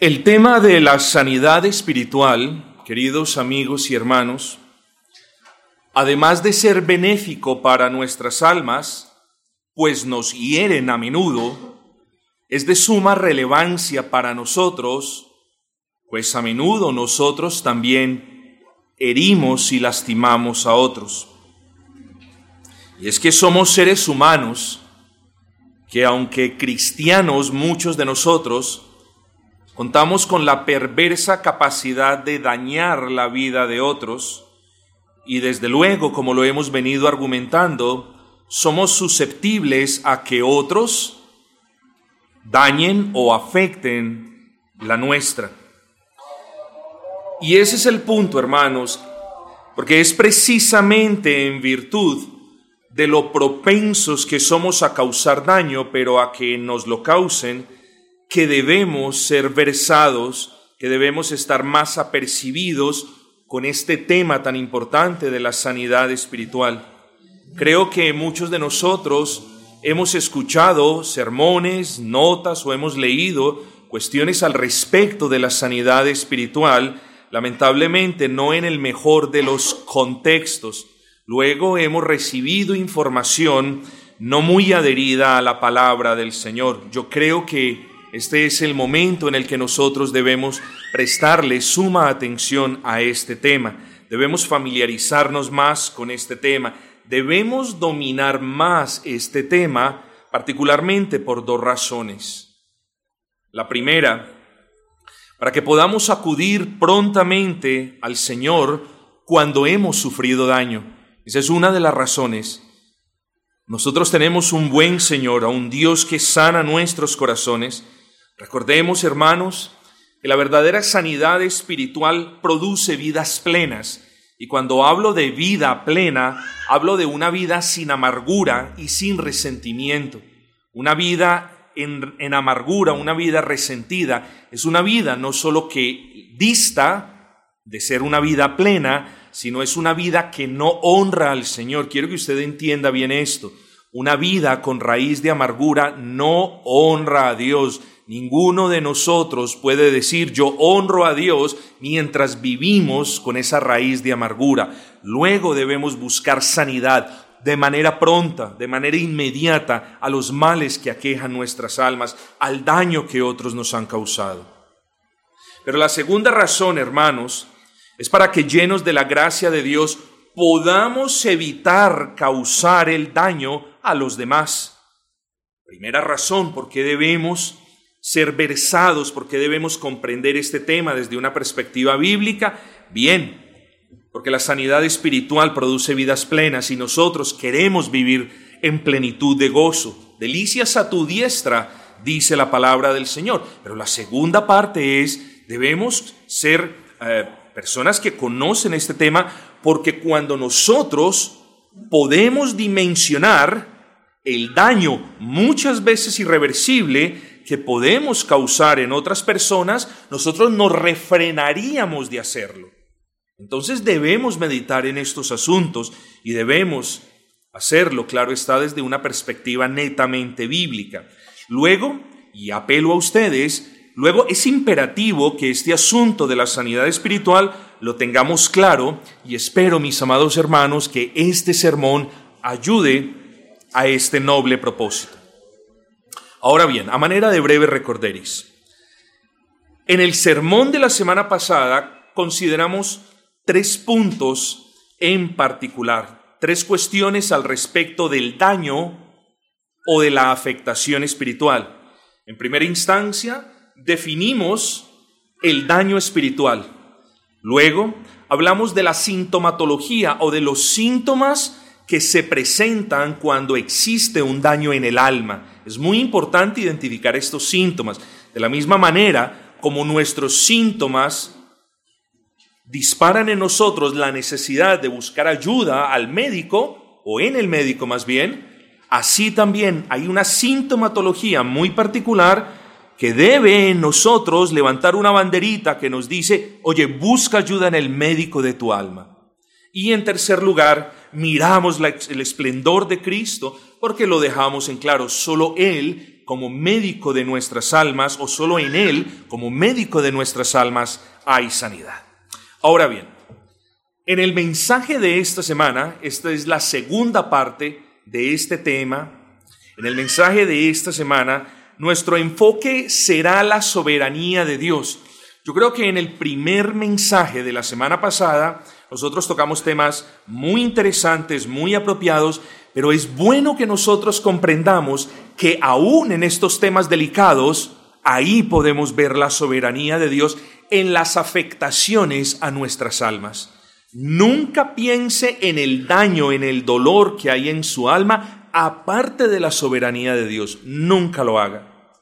El tema de la sanidad espiritual, queridos amigos y hermanos, además de ser benéfico para nuestras almas, pues nos hieren a menudo, es de suma relevancia para nosotros, pues a menudo nosotros también herimos y lastimamos a otros. Y es que somos seres humanos que aunque cristianos muchos de nosotros, Contamos con la perversa capacidad de dañar la vida de otros y desde luego, como lo hemos venido argumentando, somos susceptibles a que otros dañen o afecten la nuestra. Y ese es el punto, hermanos, porque es precisamente en virtud de lo propensos que somos a causar daño, pero a que nos lo causen, que debemos ser versados, que debemos estar más apercibidos con este tema tan importante de la sanidad espiritual. Creo que muchos de nosotros hemos escuchado sermones, notas o hemos leído cuestiones al respecto de la sanidad espiritual, lamentablemente no en el mejor de los contextos. Luego hemos recibido información no muy adherida a la palabra del Señor. Yo creo que este es el momento en el que nosotros debemos prestarle suma atención a este tema. Debemos familiarizarnos más con este tema. Debemos dominar más este tema, particularmente por dos razones. La primera, para que podamos acudir prontamente al Señor cuando hemos sufrido daño. Esa es una de las razones. Nosotros tenemos un buen Señor, a un Dios que sana nuestros corazones Recordemos, hermanos, que la verdadera sanidad espiritual produce vidas plenas. Y cuando hablo de vida plena, hablo de una vida sin amargura y sin resentimiento. Una vida en, en, amargura, una vida resentida, es una vida no solo que dista de ser una vida plena, sino es una vida que no honra al Señor. Quiero que usted entienda bien esto. Una vida con raíz de amargura no honra a Dios Ninguno de nosotros puede decir yo honro a Dios mientras vivimos con esa raíz de amargura. Luego debemos buscar sanidad de manera pronta, de manera inmediata a los males que aquejan nuestras almas, al daño que otros nos han causado. Pero la segunda razón, hermanos, es para que llenos de la gracia de Dios podamos evitar causar el daño a los demás. Primera razón por qué debemos ser versados porque debemos comprender este tema desde una perspectiva bíblica? Bien, porque la sanidad espiritual produce vidas plenas y nosotros queremos vivir en plenitud de gozo. Delicias a tu diestra, dice la palabra del Señor. Pero la segunda parte es, debemos ser eh, personas que conocen este tema porque cuando nosotros podemos dimensionar el daño muchas veces irreversible que podemos causar en otras personas, nosotros nos refrenaríamos de hacerlo. Entonces debemos meditar en estos asuntos y debemos hacerlo, claro está, desde una perspectiva netamente bíblica. Luego, y apelo a ustedes, luego es imperativo que este asunto de la sanidad espiritual lo tengamos claro y espero, mis amados hermanos, que este sermón ayude a este noble propósito. Ahora bien, a manera de breve recorderis, en el sermón de la semana pasada consideramos tres puntos en particular, tres cuestiones al respecto del daño o de la afectación espiritual. En primera instancia, definimos el daño espiritual. Luego, hablamos de la sintomatología o de los síntomas que se presentan cuando existe un daño en el alma. Es muy importante identificar estos síntomas. De la misma manera como nuestros síntomas disparan en nosotros la necesidad de buscar ayuda al médico, o en el médico más bien, así también hay una sintomatología muy particular que debe en nosotros levantar una banderita que nos dice, oye, busca ayuda en el médico de tu alma. Y en tercer lugar, miramos el esplendor de Cristo porque lo dejamos en claro. Solo Él como médico de nuestras almas, o solo en Él, como médico de nuestras almas, hay sanidad. Ahora bien, en el mensaje de esta semana, esta es la segunda parte de este tema, en el mensaje de esta semana, nuestro enfoque será la soberanía de Dios. Yo creo que en el primer mensaje de la semana pasada, nosotros tocamos temas muy interesantes, muy apropiados, pero es bueno que nosotros comprendamos que aún en estos temas delicados, ahí podemos ver la soberanía de Dios en las afectaciones a nuestras almas. Nunca piense en el daño, en el dolor que hay en su alma, aparte de la soberanía de Dios. Nunca lo haga.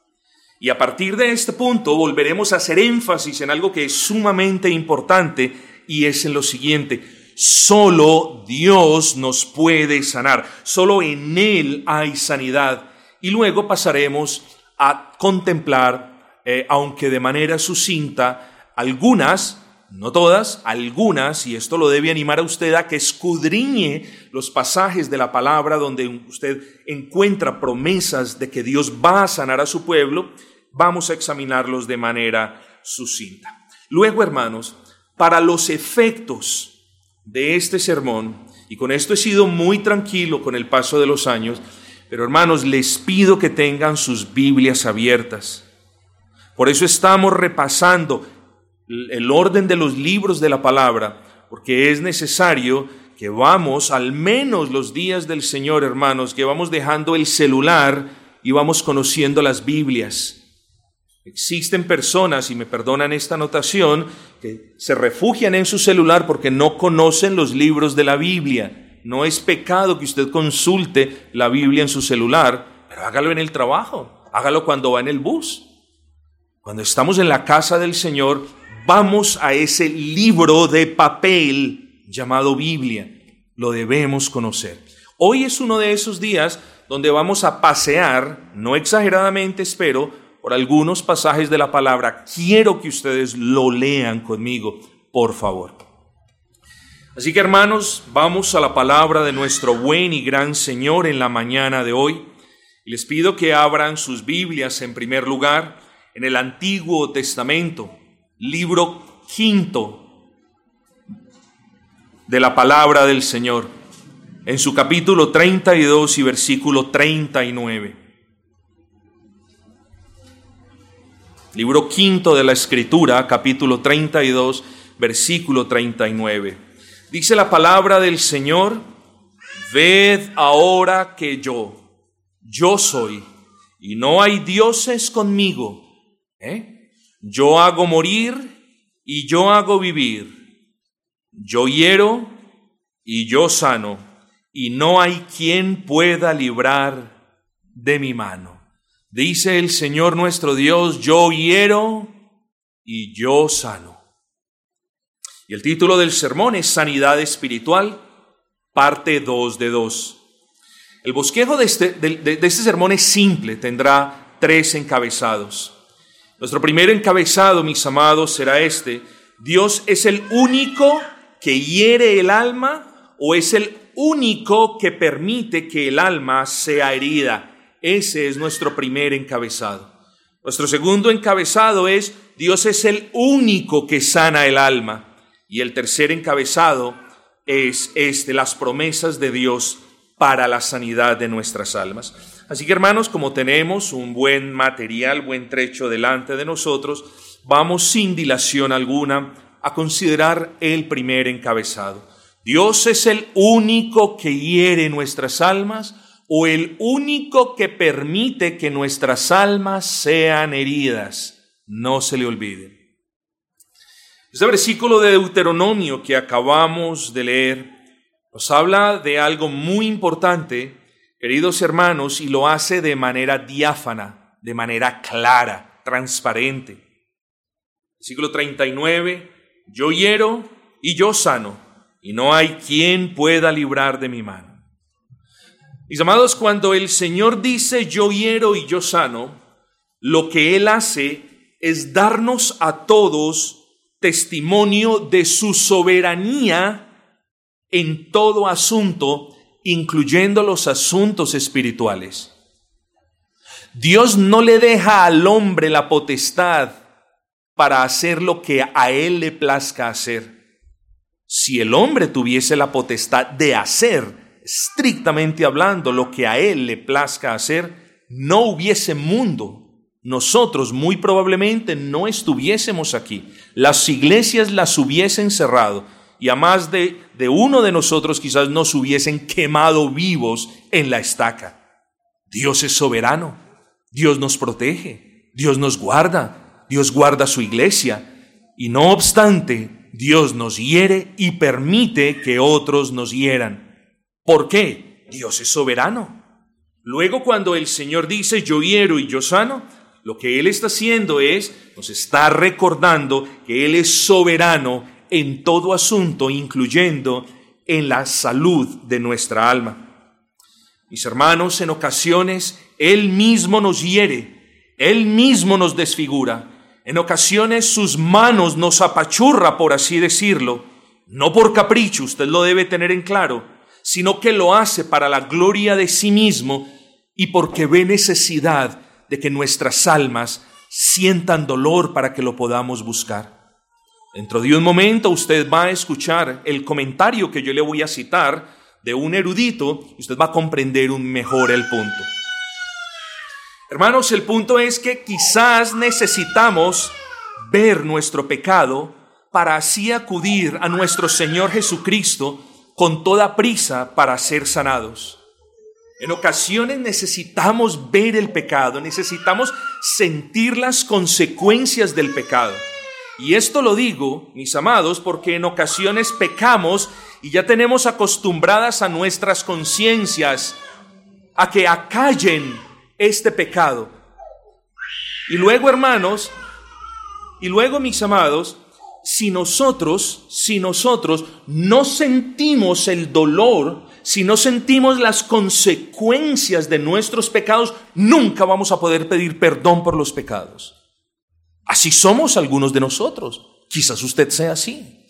Y a partir de este punto volveremos a hacer énfasis en algo que es sumamente importante y es en lo siguiente. Solo Dios nos puede sanar. Solo en Él hay sanidad. Y luego pasaremos a contemplar, eh, aunque de manera sucinta, algunas, no todas, algunas, y esto lo debe animar a usted a que escudriñe los pasajes de la palabra donde usted encuentra promesas de que Dios va a sanar a su pueblo, vamos a examinarlos de manera sucinta. Luego, hermanos, para los efectos de este sermón, y con esto he sido muy tranquilo con el paso de los años, pero hermanos, les pido que tengan sus Biblias abiertas. Por eso estamos repasando el orden de los libros de la palabra, porque es necesario que vamos, al menos los días del Señor, hermanos, que vamos dejando el celular y vamos conociendo las Biblias. Existen personas, y me perdonan esta notación, que se refugian en su celular porque no conocen los libros de la Biblia. No es pecado que usted consulte la Biblia en su celular, pero hágalo en el trabajo, hágalo cuando va en el bus. Cuando estamos en la casa del Señor, vamos a ese libro de papel llamado Biblia. Lo debemos conocer. Hoy es uno de esos días donde vamos a pasear, no exageradamente espero, por algunos pasajes de la palabra. Quiero que ustedes lo lean conmigo, por favor. Así que hermanos, vamos a la palabra de nuestro buen y gran Señor en la mañana de hoy. Les pido que abran sus Biblias en primer lugar en el Antiguo Testamento, libro quinto de la palabra del Señor, en su capítulo 32 y versículo 39. Libro quinto de la Escritura, capítulo 32, versículo 39. Dice la palabra del Señor, ved ahora que yo, yo soy, y no hay dioses conmigo. ¿eh? Yo hago morir y yo hago vivir. Yo hiero y yo sano, y no hay quien pueda librar de mi mano. Dice el Señor nuestro Dios, yo hiero y yo sano. Y el título del sermón es Sanidad Espiritual, parte 2 de 2. El bosquejo de este, de, este sermón es simple, tendrá tres encabezados. Nuestro primer encabezado, mis amados, será este. Dios es el único que hiere el alma o es el único que permite que el alma sea herida. Ese es nuestro primer encabezado. Nuestro segundo encabezado es Dios es el único que sana el alma. Y el tercer encabezado es este, las promesas de Dios para la sanidad de nuestras almas. Así que hermanos, como tenemos un buen material, buen trecho delante de nosotros, vamos sin dilación alguna a considerar el primer encabezado. Dios es el único que hiere nuestras almas o el único que permite que nuestras almas sean heridas. No se le olvide. Este versículo de Deuteronomio que acabamos de leer nos habla de algo muy importante, queridos hermanos, y lo hace de manera diáfana, de manera clara, transparente. Versículo 39, yo hiero y yo sano, y no hay quien pueda librar de mi mano. Mis amados, cuando el Señor dice yo hiero y yo sano, lo que Él hace es darnos a todos testimonio de su soberanía en todo asunto, incluyendo los asuntos espirituales. Dios no le deja al hombre la potestad para hacer lo que a él le plazca hacer. Si el hombre tuviese la potestad de hacer, estrictamente hablando, lo que a él le plazca hacer, no hubiese mundo. Nosotros muy probablemente no estuviésemos aquí. Las iglesias las hubiesen cerrado y a más de, de uno de nosotros quizás nos hubiesen quemado vivos en la estaca. Dios es soberano. Dios nos protege, Dios nos guarda, Dios guarda su iglesia y no obstante, Dios nos hiere y permite que otros nos hieran. ¿Por qué? Dios es soberano. Luego cuando el Señor dice yo hiero y yo sano, lo que Él está haciendo es, nos está recordando que Él es soberano en todo asunto, incluyendo en la salud de nuestra alma. Mis hermanos, en ocasiones él mismo nos hiere, Él mismo nos desfigura. En ocasiones sus manos nos apachurra, por así decirlo, no por capricho, usted lo debe tener en claro, sino que lo hace para la gloria de sí mismo y porque ve necesidad de que nuestras almas sientan dolor para que lo podamos buscar. Dentro de un momento usted va a escuchar el comentario que yo le voy a citar de un erudito y usted va a comprender un mejor el punto. Hermanos, el punto es que quizás necesitamos ver nuestro pecado para así acudir a nuestro Señor Jesucristo con toda prisa para ser sanados. En ocasiones necesitamos ver el pecado, necesitamos sentir las consecuencias del pecado. Y esto lo digo, mis amados, porque en ocasiones pecamos y ya tenemos acostumbradas a nuestras conciencias a que acallen este pecado. Y luego, hermanos, y luego, mis amados, si nosotros, si nosotros no sentimos el dolor, si no sentimos las consecuencias de nuestros pecados, nunca vamos a poder pedir perdón por los pecados. Así somos algunos de nosotros. Quizás usted sea así.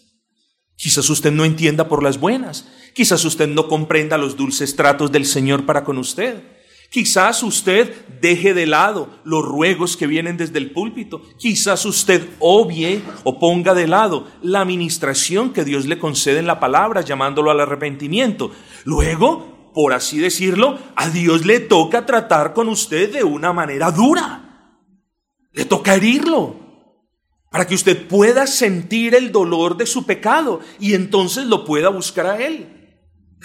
Quizás usted no entienda por las buenas. Quizás usted no comprenda los dulces tratos del Señor para con usted. Quizás usted deje de lado los ruegos que vienen desde el púlpito. Quizás usted obvie o ponga de lado la administración que Dios le concede en la palabra, llamándolo al arrepentimiento. Luego, por así decirlo, a Dios le toca tratar con usted de una manera dura. Le toca herirlo para que usted pueda sentir el dolor de su pecado y entonces lo pueda buscar a Él.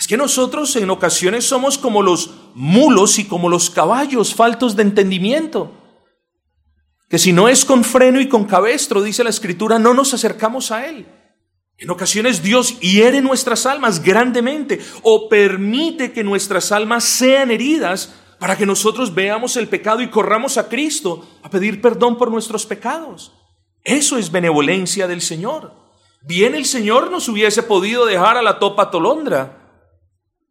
Es que nosotros en ocasiones somos como los mulos y como los caballos faltos de entendimiento. Que si no es con freno y con cabestro, dice la escritura, no nos acercamos a Él. En ocasiones Dios hiere nuestras almas grandemente o permite que nuestras almas sean heridas para que nosotros veamos el pecado y corramos a Cristo a pedir perdón por nuestros pecados. Eso es benevolencia del Señor. Bien el Señor nos hubiese podido dejar a la topa tolondra,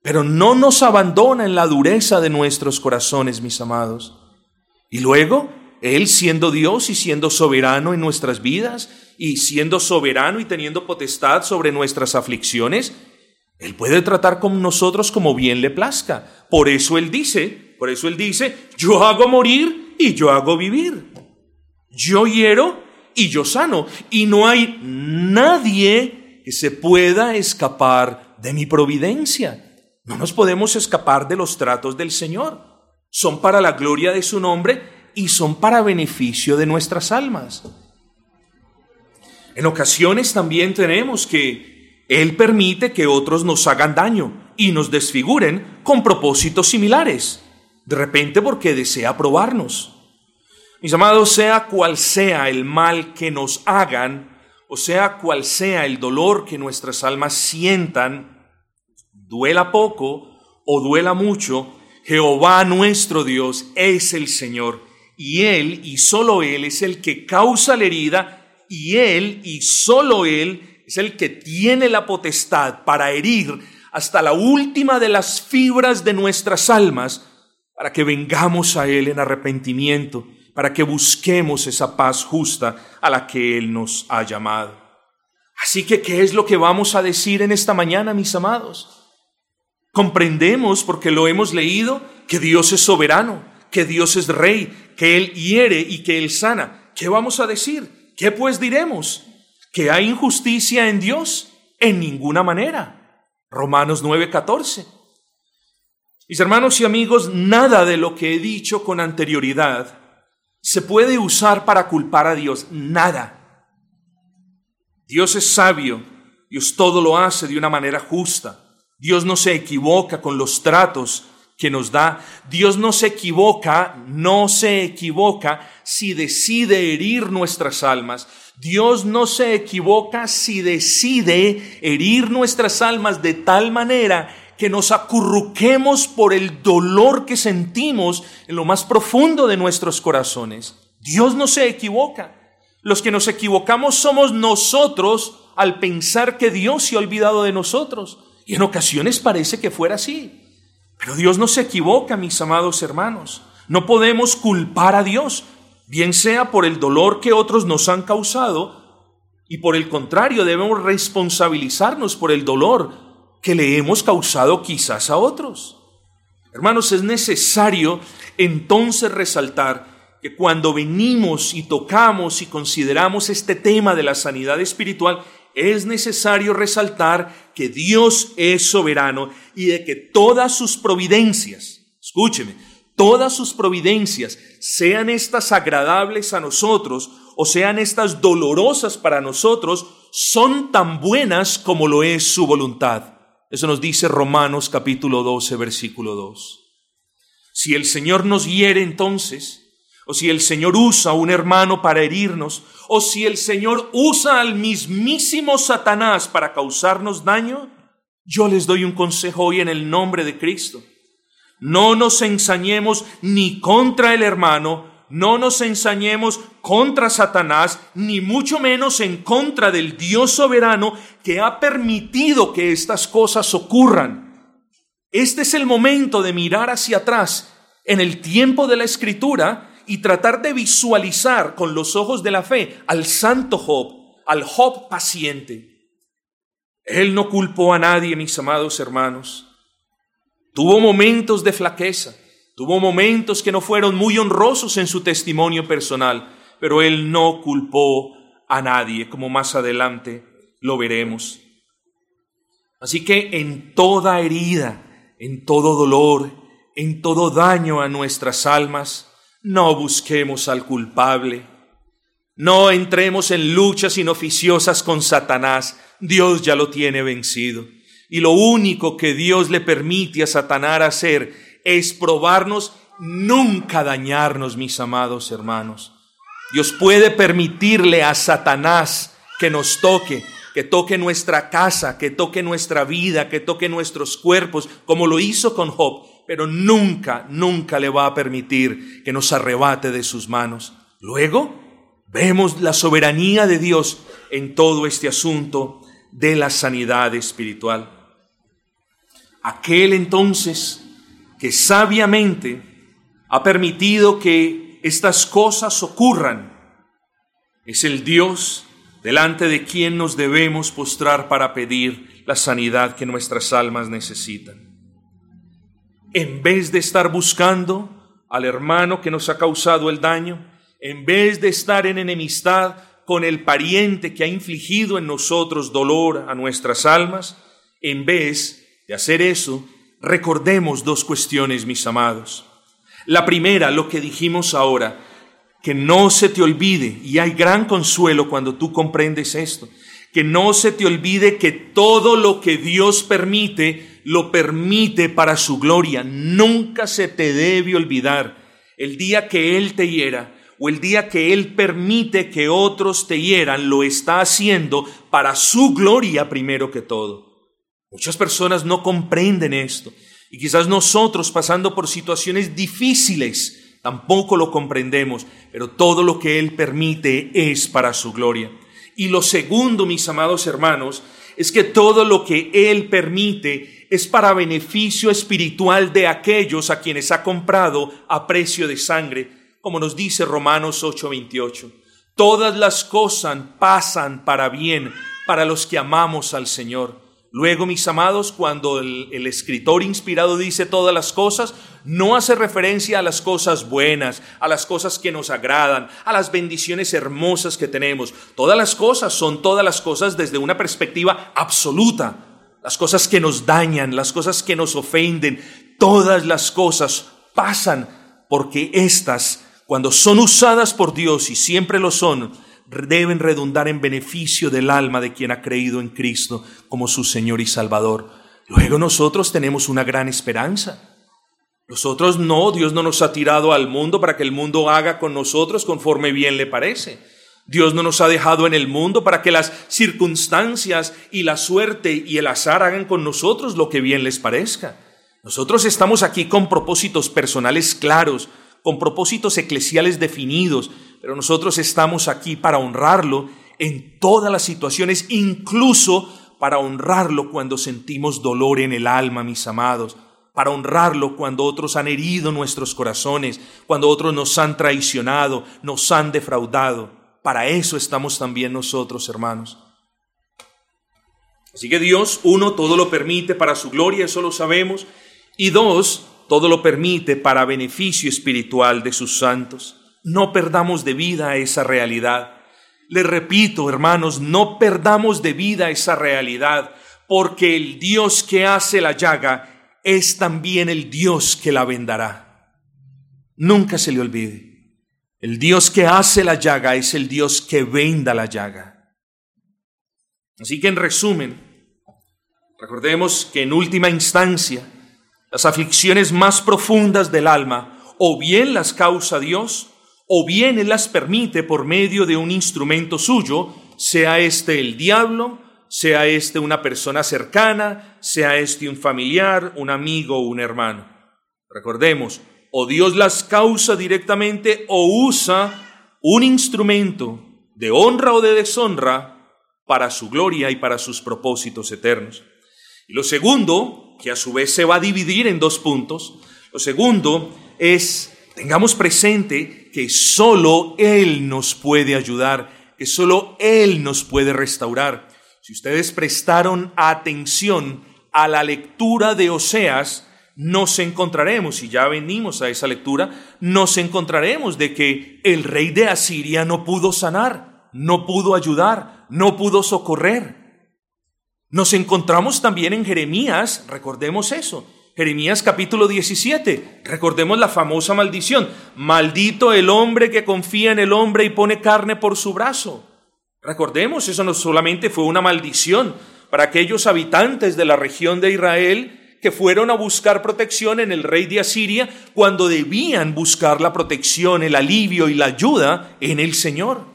pero no nos abandona en la dureza de nuestros corazones, mis amados. Y luego, Él siendo Dios y siendo soberano en nuestras vidas, y siendo soberano y teniendo potestad sobre nuestras aflicciones, Él puede tratar con nosotros como bien le plazca. Por eso Él dice, por eso Él dice, yo hago morir y yo hago vivir. Yo hiero y yo sano. Y no hay nadie que se pueda escapar de mi providencia. No nos podemos escapar de los tratos del Señor. Son para la gloria de su nombre y son para beneficio de nuestras almas. En ocasiones también tenemos que Él permite que otros nos hagan daño y nos desfiguren con propósitos similares, de repente porque desea probarnos. Mis amados, sea cual sea el mal que nos hagan, o sea cual sea el dolor que nuestras almas sientan, duela poco o duela mucho, Jehová nuestro Dios es el Señor, y Él y solo Él es el que causa la herida, y Él y solo Él es el que tiene la potestad para herir hasta la última de las fibras de nuestras almas, para que vengamos a Él en arrepentimiento, para que busquemos esa paz justa a la que Él nos ha llamado. Así que, ¿qué es lo que vamos a decir en esta mañana, mis amados? Comprendemos, porque lo hemos leído, que Dios es soberano, que Dios es rey, que Él hiere y que Él sana. ¿Qué vamos a decir? ¿Qué pues diremos? ¿Que hay injusticia en Dios? En ninguna manera. Romanos 9:14. Mis hermanos y amigos, nada de lo que he dicho con anterioridad se puede usar para culpar a Dios. Nada. Dios es sabio. Dios todo lo hace de una manera justa. Dios no se equivoca con los tratos que nos da. Dios no se equivoca, no se equivoca si decide herir nuestras almas. Dios no se equivoca si decide herir nuestras almas de tal manera que nos acurruquemos por el dolor que sentimos en lo más profundo de nuestros corazones. Dios no se equivoca. Los que nos equivocamos somos nosotros al pensar que Dios se ha olvidado de nosotros. Y en ocasiones parece que fuera así. Pero Dios no se equivoca, mis amados hermanos. No podemos culpar a Dios, bien sea por el dolor que otros nos han causado, y por el contrario, debemos responsabilizarnos por el dolor que le hemos causado quizás a otros. Hermanos, es necesario entonces resaltar que cuando venimos y tocamos y consideramos este tema de la sanidad espiritual, es necesario resaltar que Dios es soberano y de que todas sus providencias, escúcheme, todas sus providencias, sean estas agradables a nosotros o sean estas dolorosas para nosotros, son tan buenas como lo es su voluntad. Eso nos dice Romanos capítulo 12, versículo 2. Si el Señor nos hiere entonces, o si el Señor usa a un hermano para herirnos, o si el Señor usa al mismísimo Satanás para causarnos daño, yo les doy un consejo hoy en el nombre de Cristo. No nos ensañemos ni contra el hermano, no nos ensañemos contra Satanás, ni mucho menos en contra del Dios soberano que ha permitido que estas cosas ocurran. Este es el momento de mirar hacia atrás en el tiempo de la escritura y tratar de visualizar con los ojos de la fe al santo Job, al Job paciente. Él no culpó a nadie, mis amados hermanos. Tuvo momentos de flaqueza, Tuvo momentos que no fueron muy honrosos en su testimonio personal, pero él no culpó a nadie, como más adelante lo veremos. Así que en toda herida, en todo dolor, en todo daño a nuestras almas, no busquemos al culpable. No entremos en luchas inoficiosas con Satanás. Dios ya lo tiene vencido. Y lo único que Dios le permite a Satanás hacer es probarnos, nunca dañarnos, mis amados hermanos. Dios puede permitirle a Satanás que nos toque, que toque nuestra casa, que toque nuestra vida, que toque nuestros cuerpos, como lo hizo con Job, pero nunca, nunca le va a permitir que nos arrebate de sus manos. Luego, vemos la soberanía de Dios en todo este asunto de la sanidad espiritual. Aquel entonces que sabiamente ha permitido que estas cosas ocurran. Es el Dios delante de quien nos debemos postrar para pedir la sanidad que nuestras almas necesitan. En vez de estar buscando al hermano que nos ha causado el daño, en vez de estar en enemistad con el pariente que ha infligido en nosotros dolor a nuestras almas, en vez de hacer eso, recordemos dos cuestiones, mis amados. La primera, lo que dijimos ahora, que no se te olvide, y hay gran consuelo cuando tú comprendes esto, que no se te olvide que todo lo que Dios permite, lo permite para su gloria. Nunca se te debe olvidar el día que Él te hiera o el día que Él permite que otros te hieran, lo está haciendo para su gloria primero que todo. Muchas personas no comprenden esto y quizás nosotros pasando por situaciones difíciles tampoco lo comprendemos, pero todo lo que Él permite es para su gloria. Y lo segundo, mis amados hermanos, es que todo lo que Él permite es para beneficio espiritual de aquellos a quienes ha comprado a precio de sangre, como nos dice Romanos 8:28. Todas las cosas pasan para bien para los que amamos al Señor Luego, mis amados, cuando el, escritor inspirado dice todas las cosas, no hace referencia a las cosas buenas, a las cosas que nos agradan, a las bendiciones hermosas que tenemos. Todas las cosas son todas las cosas desde una perspectiva absoluta. Las cosas que nos dañan, las cosas que nos ofenden, todas las cosas pasan porque éstas, cuando son usadas por Dios y siempre lo son, deben redundar en beneficio del alma de quien ha creído en Cristo como su Señor y Salvador. Luego nosotros tenemos una gran esperanza. Nosotros no, Dios no nos ha tirado al mundo para que el mundo haga con nosotros conforme bien le parece. Dios no nos ha dejado en el mundo para que las circunstancias y la suerte y el azar hagan con nosotros lo que bien les parezca. Nosotros estamos aquí con propósitos personales claros, con propósitos eclesiales definidos, pero nosotros estamos aquí para honrarlo en todas las situaciones, incluso para honrarlo cuando sentimos dolor en el alma, mis amados, para honrarlo cuando otros han herido nuestros corazones, cuando otros nos han traicionado, nos han defraudado. Para eso estamos también nosotros, hermanos. Así que Dios, uno, todo lo permite para su gloria, eso lo sabemos, y dos, todo lo permite para beneficio espiritual de sus santos. No perdamos de vida esa realidad. Le repito, hermanos, no perdamos de vida esa realidad, porque el Dios que hace la llaga es también el Dios que la vendará. Nunca se le olvide. El Dios que hace la llaga es el Dios que venda la llaga. Así que en resumen, recordemos que en última instancia, las aflicciones más profundas del alma o bien las causa Dios o bien Él las permite por medio de un instrumento suyo, sea este el diablo, sea este una persona cercana, sea este un familiar, un amigo o un hermano. Recordemos, o Dios las causa directamente o usa un instrumento de honra o de deshonra para su gloria y para sus propósitos eternos. Y lo segundo, que a su vez se va a dividir en dos puntos, lo segundo es tengamos presente que solo Él nos puede ayudar, que solo Él nos puede restaurar. Si ustedes prestaron atención a la lectura de Oseas, nos encontraremos, y ya venimos a esa lectura, nos encontraremos de que el rey de Asiria no pudo sanar, no pudo ayudar, no pudo socorrer. Nos encontramos también en Jeremías, recordemos eso, Jeremías capítulo 17. Recordemos la famosa maldición. Maldito el hombre que confía en el hombre y pone carne por su brazo. Recordemos, eso no solamente fue una maldición para aquellos habitantes de la región de Israel que fueron a buscar protección en el rey de Asiria cuando debían buscar la protección, el alivio y la ayuda en el Señor.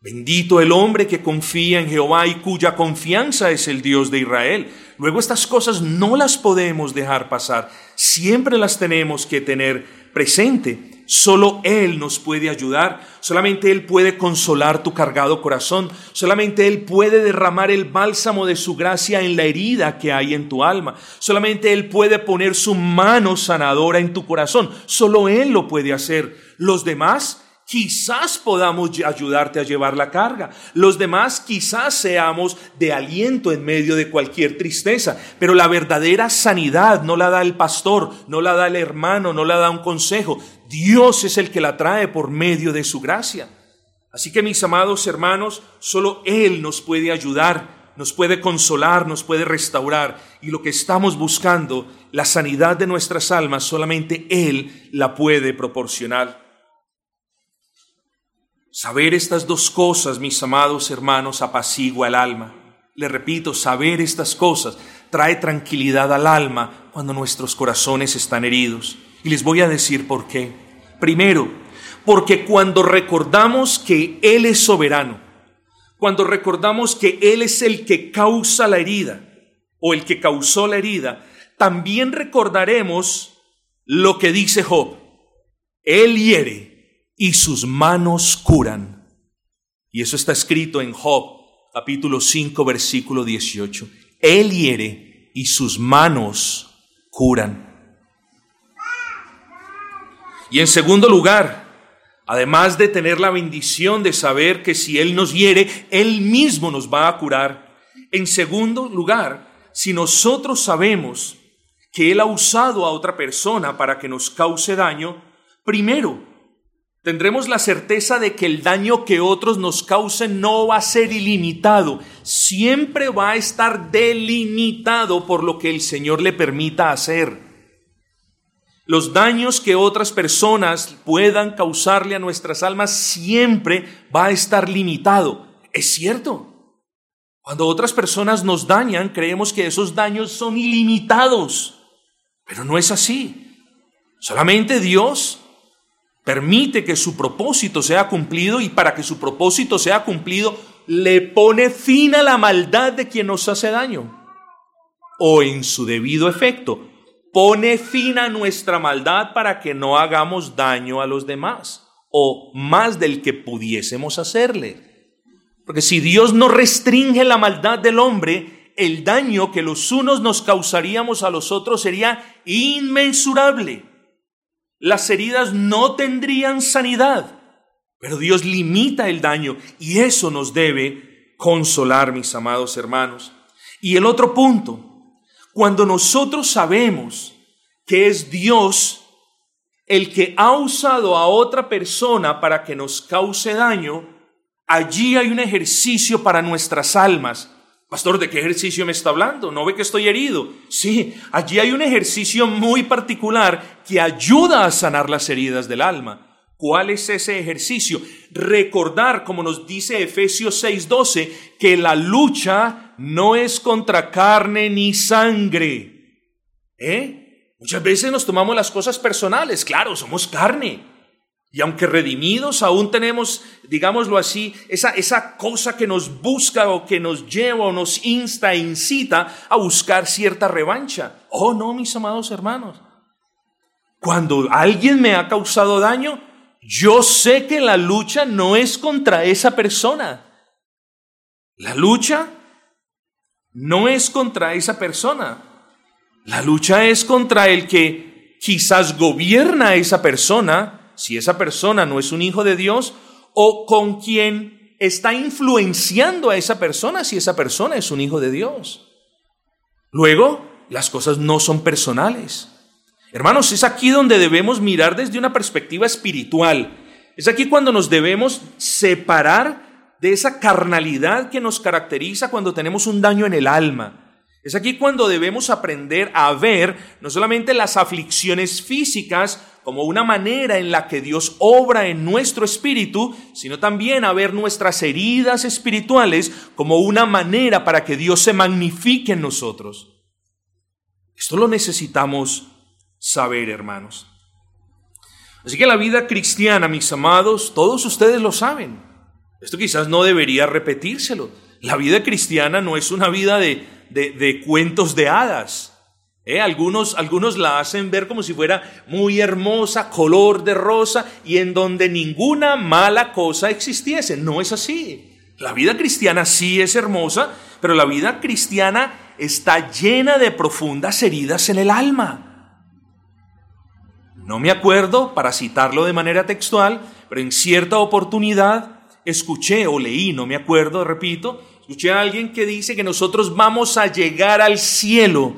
Bendito el hombre que confía en Jehová y cuya confianza es el Dios de Israel. Luego estas cosas no las podemos dejar pasar, siempre las tenemos que tener presente. Solo Él nos puede ayudar, solamente Él puede consolar tu cargado corazón, solamente Él puede derramar el bálsamo de su gracia en la herida que hay en tu alma, solamente Él puede poner su mano sanadora en tu corazón, solo Él lo puede hacer. Los demás quizás podamos ayudarte a llevar la carga. Los demás quizás seamos de aliento en medio de cualquier tristeza, pero la verdadera sanidad no la da el pastor, no la da el hermano, no la da un consejo. Dios es el que la trae por medio de su gracia. Así que mis amados hermanos, solo Él nos puede ayudar, nos puede consolar, nos puede restaurar. Y lo que estamos buscando, la sanidad de nuestras almas, solamente Él la puede proporcionar. Saber estas dos cosas, mis amados hermanos, apacigua el alma. Le repito, saber estas cosas trae tranquilidad al alma cuando nuestros corazones están heridos. Y les voy a decir por qué. Primero, porque cuando recordamos que Él es soberano, cuando recordamos que Él es el que causa la herida o el que causó la herida, también recordaremos lo que dice Job. Él hiere y sus manos curan. Y eso está escrito en Job capítulo 5 versículo 18. Él hiere y sus manos curan. Y en segundo lugar, además de tener la bendición de saber que si Él nos hiere, Él mismo nos va a curar, En segundo lugar, si nosotros sabemos que Él ha usado a otra persona para que nos cause daño, primero, tendremos la certeza de que el daño que otros nos causen no va a ser ilimitado, siempre va a estar delimitado por lo que el Señor le permita hacer. Los daños que otras personas puedan causarle a nuestras almas siempre va a estar limitado. Es cierto. Cuando otras personas nos dañan, creemos que esos daños son ilimitados. Pero no es así. Solamente Dios permite que su propósito sea cumplido y para que su propósito sea cumplido le pone fin a la maldad de quien nos hace daño. O en su debido efecto, pone fin a nuestra maldad para que no hagamos daño a los demás o más del que pudiésemos hacerle. Porque si Dios no restringe la maldad del hombre, el daño que los unos nos causaríamos a los otros sería inmensurable las heridas no tendrían sanidad. Pero Dios limita el daño y eso nos debe consolar, mis amados hermanos. Y el otro punto, cuando nosotros sabemos que es Dios el que ha usado a otra persona para que nos cause daño, allí hay un ejercicio para nuestras almas Pastor, ¿de qué ejercicio me está hablando? ¿No ve que estoy herido? Sí, allí hay un ejercicio muy particular que ayuda a sanar las heridas del alma. ¿Cuál es ese ejercicio? Recordar, como nos dice Efesios 6:12, que la lucha no es contra carne ni sangre. ¿Eh? Muchas veces nos tomamos las cosas personales. Claro, somos carne. Y aunque redimidos, aún tenemos, digámoslo así, esa, esa cosa que nos busca o que nos lleva o nos insta e incita a buscar cierta revancha. Oh, no, mis amados hermanos. Cuando alguien me ha causado daño, yo sé que la lucha no es contra esa persona. La lucha no es contra esa persona. La lucha es contra el que quizás gobierna a esa persona si esa persona no es un hijo de Dios, o con quien está influenciando a esa persona si esa persona es un hijo de Dios. Luego, las cosas no son personales. Hermanos, es aquí donde debemos mirar desde una perspectiva espiritual. Es aquí cuando nos debemos separar de esa carnalidad que nos caracteriza cuando tenemos un daño en el alma. Es aquí cuando debemos aprender a ver no solamente las aflicciones físicas como una manera en la que Dios obra en nuestro espíritu, sino también a ver nuestras heridas espirituales como una manera para que Dios se magnifique en nosotros. Esto lo necesitamos saber, hermanos. Así que la vida cristiana, mis amados, todos ustedes lo saben. Esto quizás no debería repetírselo. La vida cristiana no es una vida de de, cuentos de hadas. ¿eh? Algunos, algunos la hacen ver como si fuera muy hermosa, color de rosa, y en donde ninguna mala cosa existiese. No es así. La vida cristiana sí es hermosa, pero la vida cristiana está llena de profundas heridas en el alma. No me acuerdo, para citarlo de manera textual, pero en cierta oportunidad escuché o leí, no me acuerdo, repito, Escuché a alguien que dice que nosotros vamos a llegar al cielo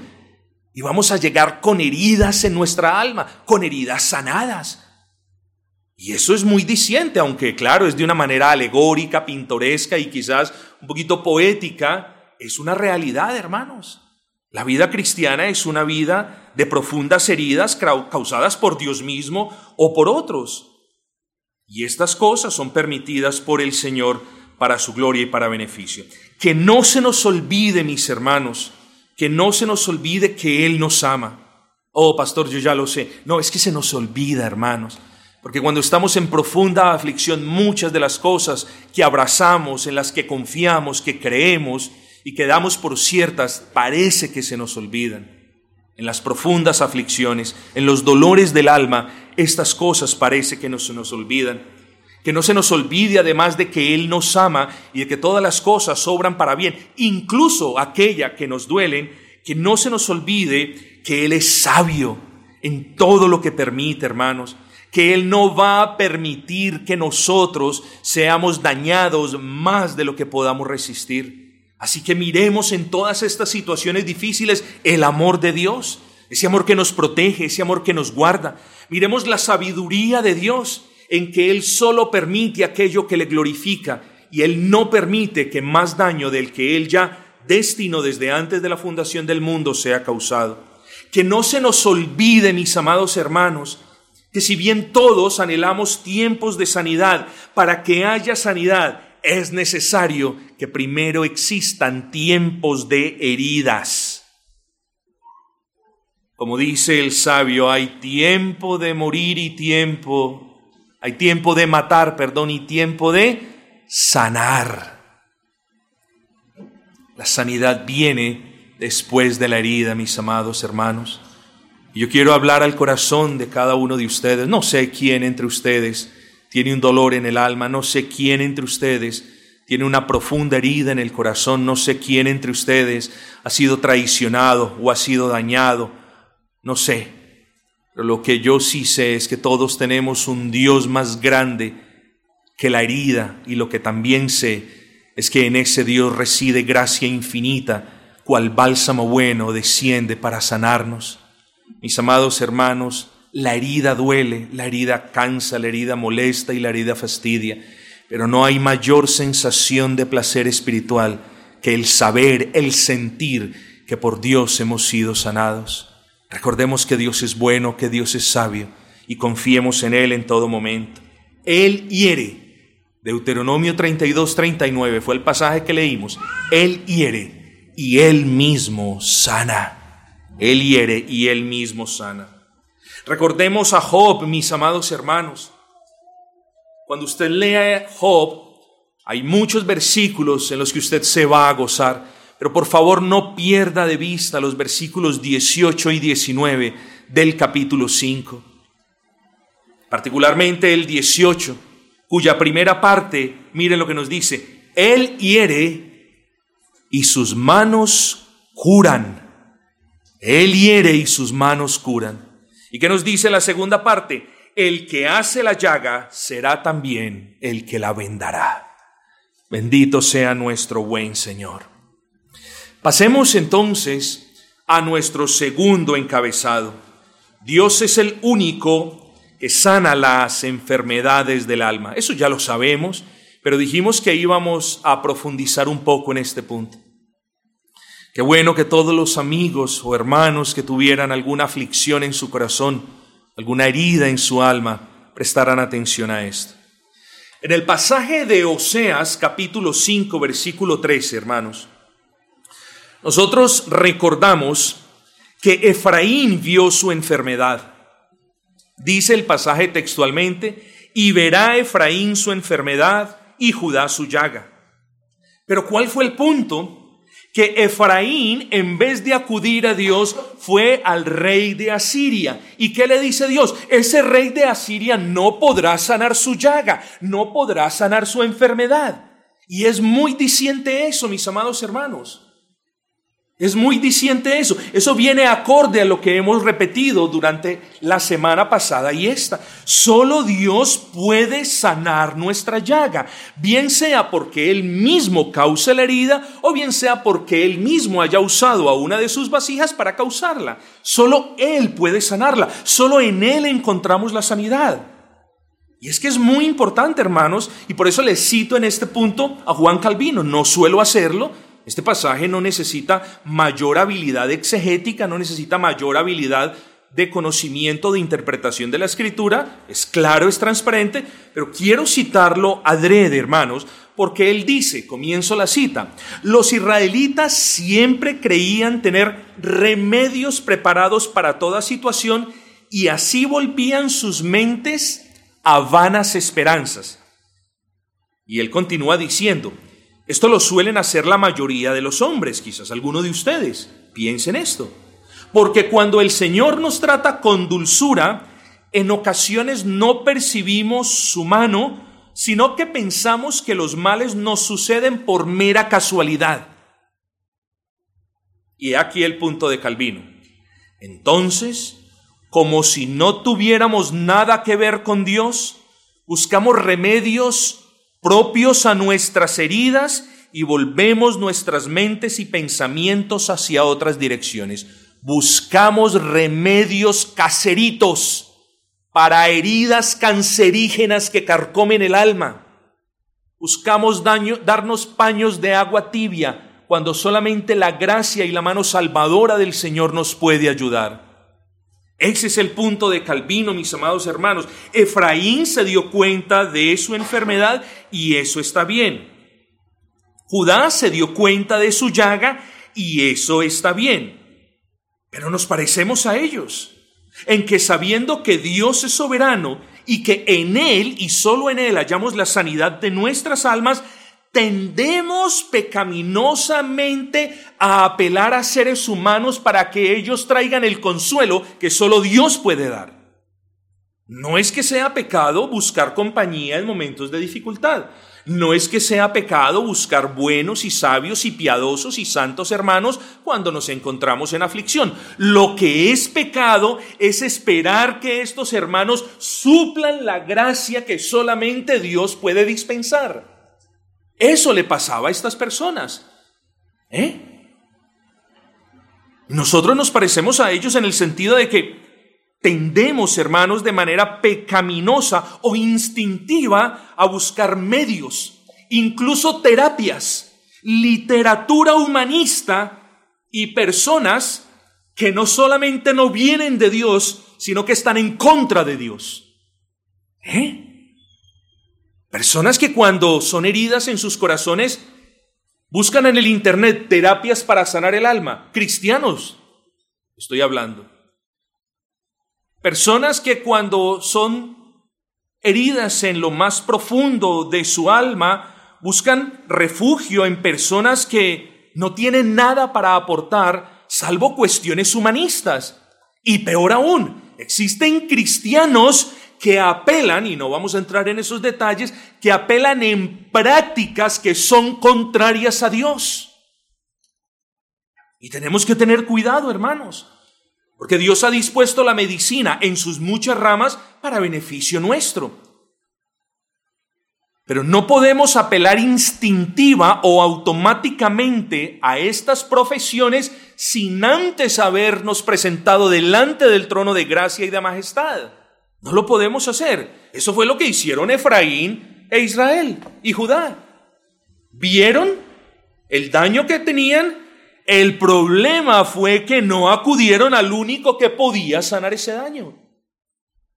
y vamos a llegar con heridas en nuestra alma, con heridas sanadas. Y eso es muy diciente, aunque claro, es de una manera alegórica, pintoresca y quizás un poquito poética, es una realidad, hermanos. La vida cristiana es una vida de profundas heridas causadas por Dios mismo o por otros. Y estas cosas son permitidas por el Señor para su gloria y para beneficio. Que no se nos olvide, mis hermanos, que no se nos olvide que Él nos ama. Oh, pastor, yo ya lo sé. No, es que se nos olvida, hermanos. Porque cuando estamos en profunda aflicción, muchas de las cosas que abrazamos, en las que confiamos, que creemos y que damos por ciertas, parece que se nos olvidan. En las profundas aflicciones, en los dolores del alma, estas cosas parece que no se nos olvidan que no se nos olvide además de que Él nos ama y de que todas las cosas obran para bien, incluso aquella que nos duelen, que no se nos olvide que Él es sabio en todo lo que permite, hermanos, que Él no va a permitir que nosotros seamos dañados más de lo que podamos resistir. Así que miremos en todas estas situaciones difíciles el amor de Dios, ese amor que nos protege, ese amor que nos guarda. Miremos la sabiduría de Dios en que Él solo permite aquello que le glorifica y Él no permite que más daño del que Él ya destinó desde antes de la fundación del mundo sea causado. Que no se nos olvide, mis amados hermanos, que si bien todos anhelamos tiempos de sanidad, para que haya sanidad es necesario que primero existan tiempos de heridas. Como dice el sabio, hay tiempo de morir y tiempo, hay tiempo de matar, perdón, y tiempo de sanar. La sanidad viene después de la herida, mis amados hermanos. Yo quiero hablar al corazón de cada uno de ustedes. No sé quién entre ustedes tiene un dolor en el alma, no sé quién entre ustedes tiene una profunda herida en el corazón, no sé quién entre ustedes ha sido traicionado o ha sido dañado no sé, pero lo que yo sí sé es que todos tenemos un Dios más grande que la herida y lo que también sé es que en ese Dios reside gracia infinita, cual bálsamo bueno desciende para sanarnos. Mis amados hermanos, la herida duele, la herida cansa, la herida molesta y la herida fastidia, pero no hay mayor sensación de placer espiritual que el saber, el sentir que por Dios hemos sido sanados. Recordemos que Dios es bueno, que Dios es sabio y confiemos en Él en todo momento. Él hiere. Deuteronomio 32, 39 fue el pasaje que leímos. Él hiere y Él mismo sana. Él hiere y Él mismo sana. Recordemos a Job, mis amados hermanos. Cuando usted lea Job, hay muchos versículos en los que usted se va a gozar. Pero por favor no pierda de vista los versículos 18 y 19 del capítulo 5. Particularmente el 18, cuya primera parte, miren lo que nos dice, Él hiere y sus manos curan. Él hiere y sus manos curan. ¿Y qué nos dice la segunda parte? El que hace la llaga será también el que la vendará. Bendito sea nuestro buen Señor. Pasemos entonces a nuestro segundo encabezado. Dios es el único que sana las enfermedades del alma. Eso ya lo sabemos, pero dijimos que íbamos a profundizar un poco en este punto. Qué bueno que todos los amigos o hermanos que tuvieran alguna aflicción en su corazón, alguna herida en su alma, prestaran atención a esto. En el pasaje de Oseas capítulo 5 versículo 13, hermanos, nosotros recordamos que Efraín vio su enfermedad. Dice el pasaje textualmente, y verá Efraín su enfermedad y Judá su llaga. Pero ¿cuál fue el punto? Que Efraín, en vez de acudir a Dios, fue al rey de Asiria. ¿Y qué le dice Dios? Ese rey de Asiria no podrá sanar su llaga, no podrá sanar su enfermedad. Y es muy diciente eso, mis amados hermanos. Es muy diciente eso. Eso viene acorde a lo que hemos repetido durante la semana pasada y esta. Solo Dios puede sanar nuestra llaga, bien sea porque Él mismo cause la herida o bien sea porque Él mismo haya usado a una de sus vasijas para causarla. Solo Él puede sanarla. Solo en Él encontramos la sanidad. Y es que es muy importante, hermanos, y por eso le cito en este punto a Juan Calvino. No suelo hacerlo, este pasaje no necesita mayor habilidad exegética, no necesita mayor habilidad de conocimiento, de interpretación de la escritura, es claro, es transparente, pero quiero citarlo adrede, hermanos, porque él dice, comienzo la cita, los israelitas siempre creían tener remedios preparados para toda situación y así volvían sus mentes a vanas esperanzas. Y él continúa diciendo, esto lo suelen hacer la mayoría de los hombres, quizás alguno de ustedes. Piensen esto. Porque cuando el Señor nos trata con dulzura, en ocasiones no percibimos su mano, sino que pensamos que los males nos suceden por mera casualidad. Y aquí el punto de Calvino. Entonces, como si no tuviéramos nada que ver con Dios, buscamos remedios propios a nuestras heridas y volvemos nuestras mentes y pensamientos hacia otras direcciones. Buscamos remedios caseritos para heridas cancerígenas que carcomen el alma. Buscamos daño, darnos paños de agua tibia cuando solamente la gracia y la mano salvadora del Señor nos puede ayudar. Ese es el punto de Calvino, mis amados hermanos. Efraín se dio cuenta de su enfermedad y eso está bien. Judá se dio cuenta de su llaga y eso está bien. Pero nos parecemos a ellos, en que sabiendo que Dios es soberano y que en Él y solo en Él hallamos la sanidad de nuestras almas, tendemos pecaminosamente a apelar a seres humanos para que ellos traigan el consuelo que solo Dios puede dar. No es que sea pecado buscar compañía en momentos de dificultad. No es que sea pecado buscar buenos y sabios y piadosos y santos hermanos cuando nos encontramos en aflicción. Lo que es pecado es esperar que estos hermanos suplan la gracia que solamente Dios puede dispensar. Eso le pasaba a estas personas. ¿Eh? Nosotros nos parecemos a ellos en el sentido de que tendemos, hermanos, de manera pecaminosa o instintiva a buscar medios, incluso terapias, literatura humanista y personas que no solamente no vienen de Dios, sino que están en contra de Dios. ¿Eh? Personas que cuando son heridas en sus corazones buscan en el Internet terapias para sanar el alma. Cristianos, estoy hablando. Personas que cuando son heridas en lo más profundo de su alma buscan refugio en personas que no tienen nada para aportar salvo cuestiones humanistas. Y peor aún, existen cristianos que apelan, y no vamos a entrar en esos detalles, que apelan en prácticas que son contrarias a Dios. Y tenemos que tener cuidado, hermanos, porque Dios ha dispuesto la medicina en sus muchas ramas para beneficio nuestro. Pero no podemos apelar instintiva o automáticamente a estas profesiones sin antes habernos presentado delante del trono de gracia y de majestad. No lo podemos hacer. Eso fue lo que hicieron Efraín e Israel y Judá. ¿Vieron el daño que tenían? El problema fue que no acudieron al único que podía sanar ese daño.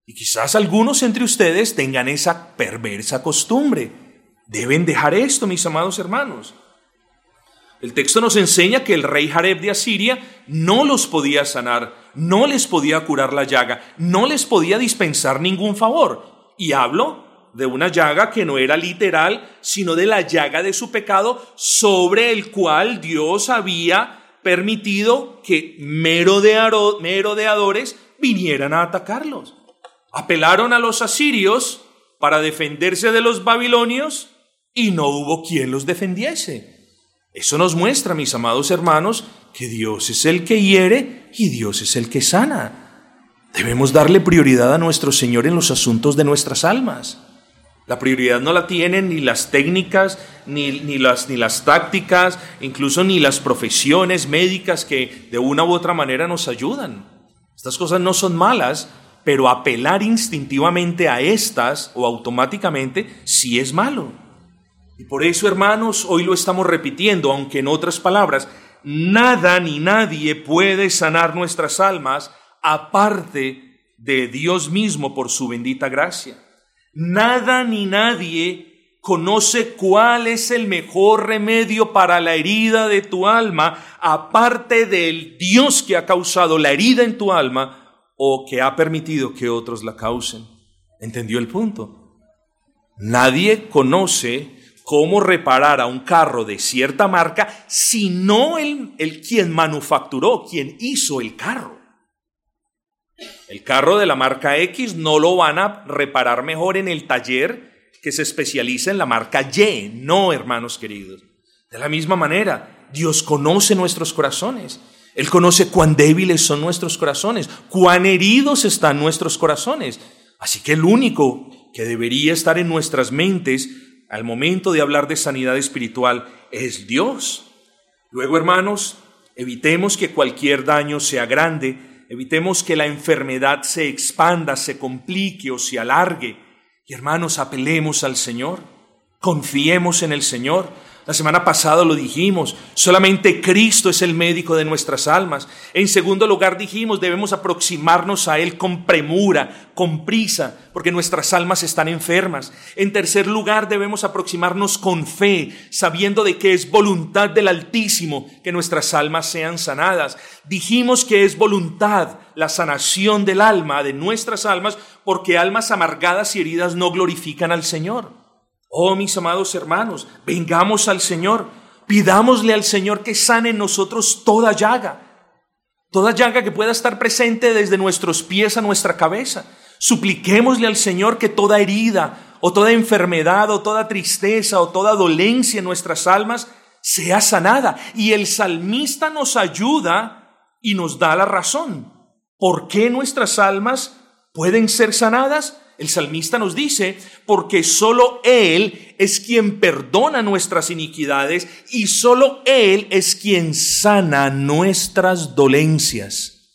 Y quizás algunos entre ustedes tengan esa perversa costumbre. Deben dejar esto, mis amados hermanos. El texto nos enseña que el rey Jareb de Asiria no los podía sanar, no les podía curar la llaga, no les podía dispensar ningún favor. Y hablo de una llaga que no era literal, sino de la llaga de su pecado sobre el cual Dios había permitido que merodeadores vinieran a atacarlos. Apelaron a los asirios para defenderse de los babilonios y no hubo quien los defendiese. Eso nos muestra, mis amados hermanos, que Dios es el que hiere y Dios es el que sana. Debemos darle prioridad a nuestro Señor en los asuntos de nuestras almas. La prioridad no la tienen ni las técnicas, ni, ni, las, ni las tácticas, incluso ni las profesiones médicas que de una u otra manera nos ayudan. Estas cosas no son malas, pero apelar instintivamente a estas o automáticamente sí es malo. Y por eso, hermanos, hoy lo estamos repitiendo, aunque en otras palabras, nada ni nadie puede sanar nuestras almas aparte de Dios mismo por su bendita gracia. Nada ni nadie conoce cuál es el mejor remedio para la herida de tu alma aparte del Dios que ha causado la herida en tu alma o que ha permitido que otros la causen. ¿Entendió el punto? Nadie conoce cómo reparar a un carro de cierta marca, sino el, el quien manufacturó, quien hizo el carro. El carro de la marca X no lo van a reparar mejor en el taller que se especializa en la marca Y, no, hermanos queridos. De la misma manera, Dios conoce nuestros corazones. Él conoce cuán débiles son nuestros corazones, cuán heridos están nuestros corazones. Así que el único que debería estar en nuestras mentes al momento de hablar de sanidad espiritual es Dios. Luego, hermanos, evitemos que cualquier daño sea grande, evitemos que la enfermedad se expanda, se complique o se alargue. Y hermanos, apelemos al Señor, confiemos en el Señor. La semana pasada lo dijimos, solamente Cristo es el médico de nuestras almas. En segundo lugar dijimos, debemos aproximarnos a Él con premura, con prisa, porque nuestras almas están enfermas. En tercer lugar debemos aproximarnos con fe, sabiendo de que es voluntad del Altísimo que nuestras almas sean sanadas. Dijimos que es voluntad la sanación del alma, de nuestras almas, porque almas amargadas y heridas no glorifican al Señor. Oh, mis amados hermanos, vengamos al Señor, pidámosle al Señor que sane en nosotros toda llaga, toda llaga que pueda estar presente desde nuestros pies a nuestra cabeza. Supliquémosle al Señor que toda herida o toda enfermedad o toda tristeza o toda dolencia en nuestras almas sea sanada. Y el salmista nos ayuda y nos da la razón. ¿Por qué nuestras almas pueden ser sanadas? El salmista nos dice, porque solo Él es quien perdona nuestras iniquidades y solo Él es quien sana nuestras dolencias.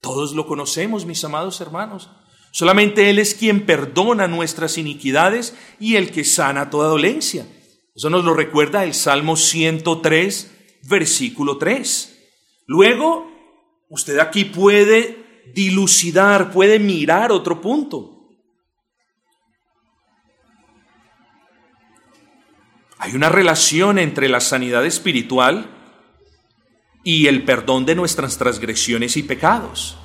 Todos lo conocemos, mis amados hermanos. Solamente Él es quien perdona nuestras iniquidades y el que sana toda dolencia. Eso nos lo recuerda el Salmo 103, versículo 3. Luego, usted aquí puede dilucidar, puede mirar otro punto. Hay una relación entre la sanidad espiritual y el perdón de nuestras transgresiones y pecados.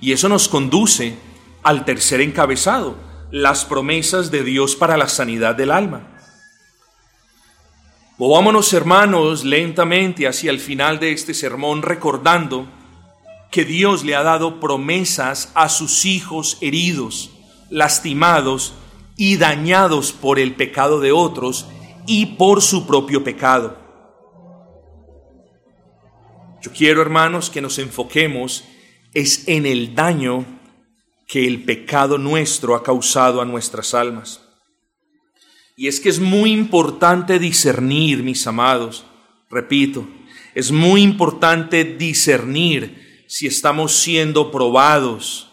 Y eso nos conduce al tercer encabezado, las promesas de Dios para la sanidad del alma. Movámonos hermanos lentamente hacia el final de este sermón recordando que Dios le ha dado promesas a sus hijos heridos, lastimados y dañados por el pecado de otros y por su propio pecado. Yo quiero, hermanos, que nos enfoquemos es en el daño que el pecado nuestro ha causado a nuestras almas. Y es que es muy importante discernir, mis amados, repito, es muy importante discernir si estamos siendo probados,